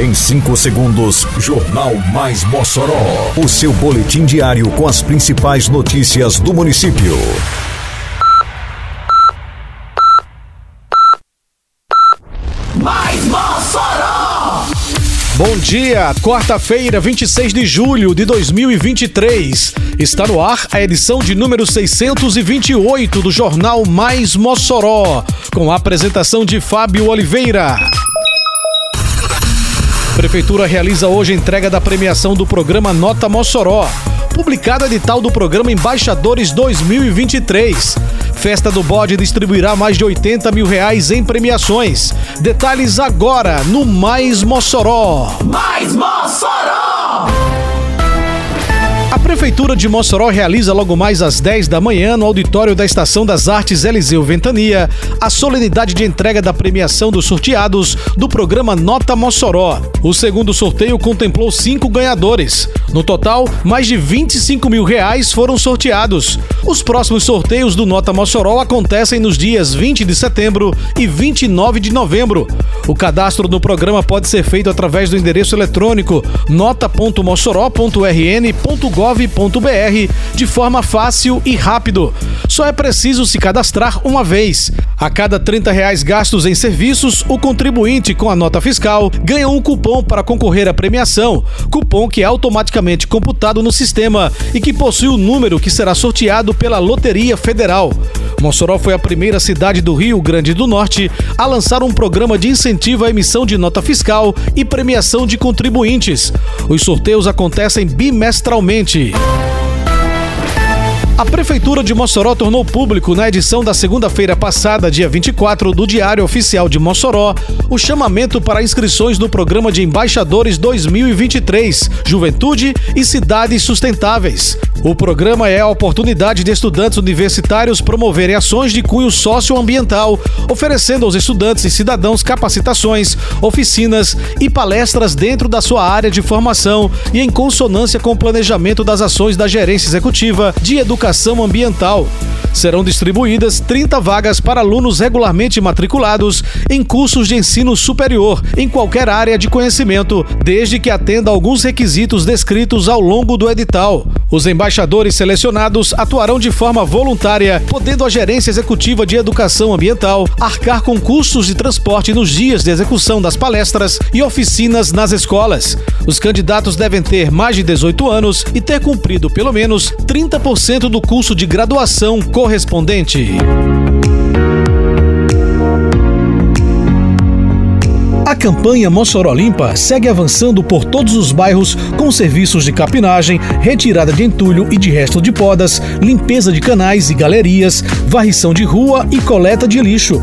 Em 5 segundos, Jornal Mais Mossoró. O seu boletim diário com as principais notícias do município. Mais Mossoró! Bom dia, quarta-feira, 26 de julho de 2023. Está no ar a edição de número 628 do Jornal Mais Mossoró, com a apresentação de Fábio Oliveira. Prefeitura realiza hoje a entrega da premiação do programa Nota Mossoró, publicada edital do programa Embaixadores 2023. Festa do Bode distribuirá mais de 80 mil reais em premiações. Detalhes agora no Mais Mossoró. Mais Mossoró! A Prefeitura de Mossoró realiza logo mais às 10 da manhã, no auditório da Estação das Artes Eliseu Ventania, a solenidade de entrega da premiação dos sorteados do programa Nota Mossoró. O segundo sorteio contemplou cinco ganhadores. No total, mais de 25 mil reais foram sorteados. Os próximos sorteios do Nota Mossoró acontecem nos dias 20 de setembro e 29 de novembro. O cadastro no programa pode ser feito através do endereço eletrônico nota.mossoró.rn.gov.br de forma fácil e rápido. Só é preciso se cadastrar uma vez. A cada 30 reais gastos em serviços, o contribuinte com a nota fiscal ganha um cupom para concorrer à premiação. Cupom que é automaticamente computado no sistema e que possui o número que será sorteado pela Loteria Federal. Mossoró foi a primeira cidade do Rio Grande do Norte a lançar um programa de incentivo à emissão de nota fiscal e premiação de contribuintes. Os sorteios acontecem bimestralmente. FM. A Prefeitura de Mossoró tornou público na edição da segunda-feira passada, dia 24, do Diário Oficial de Mossoró, o chamamento para inscrições do Programa de Embaixadores 2023 Juventude e Cidades Sustentáveis. O programa é a oportunidade de estudantes universitários promoverem ações de cunho socioambiental, oferecendo aos estudantes e cidadãos capacitações, oficinas e palestras dentro da sua área de formação e em consonância com o planejamento das ações da Gerência Executiva de Educação Ambiental. Serão distribuídas 30 vagas para alunos regularmente matriculados em cursos de ensino superior, em qualquer área de conhecimento, desde que atenda alguns requisitos descritos ao longo do edital. Os embaixadores selecionados atuarão de forma voluntária, podendo a Gerência Executiva de Educação Ambiental arcar com custos de transporte nos dias de execução das palestras e oficinas nas escolas. Os candidatos devem ter mais de 18 anos e ter cumprido pelo menos 30% do curso de graduação correspondente. A campanha Mossoró Limpa segue avançando por todos os bairros com serviços de capinagem, retirada de entulho e de resto de podas, limpeza de canais e galerias, varrição de rua e coleta de lixo.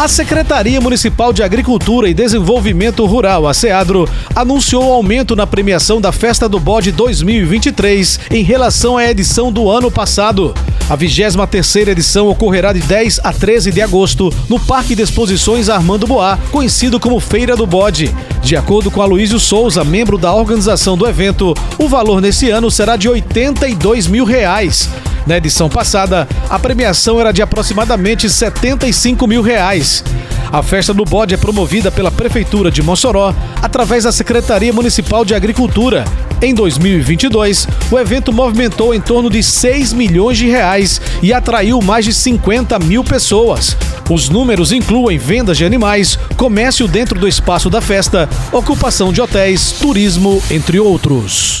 A Secretaria Municipal de Agricultura e Desenvolvimento Rural, a SEADRO, anunciou aumento na premiação da Festa do Bode 2023 em relação à edição do ano passado. A 23ª edição ocorrerá de 10 a 13 de agosto no Parque de Exposições Armando Boá, conhecido como Feira do Bode. De acordo com Aloysio Souza, membro da organização do evento, o valor nesse ano será de 82 mil reais. Na edição passada, a premiação era de aproximadamente 75 mil reais. A festa do bode é promovida pela Prefeitura de Mossoró através da Secretaria Municipal de Agricultura. Em 2022, o evento movimentou em torno de 6 milhões de reais e atraiu mais de 50 mil pessoas. Os números incluem vendas de animais, comércio dentro do espaço da festa, ocupação de hotéis, turismo, entre outros.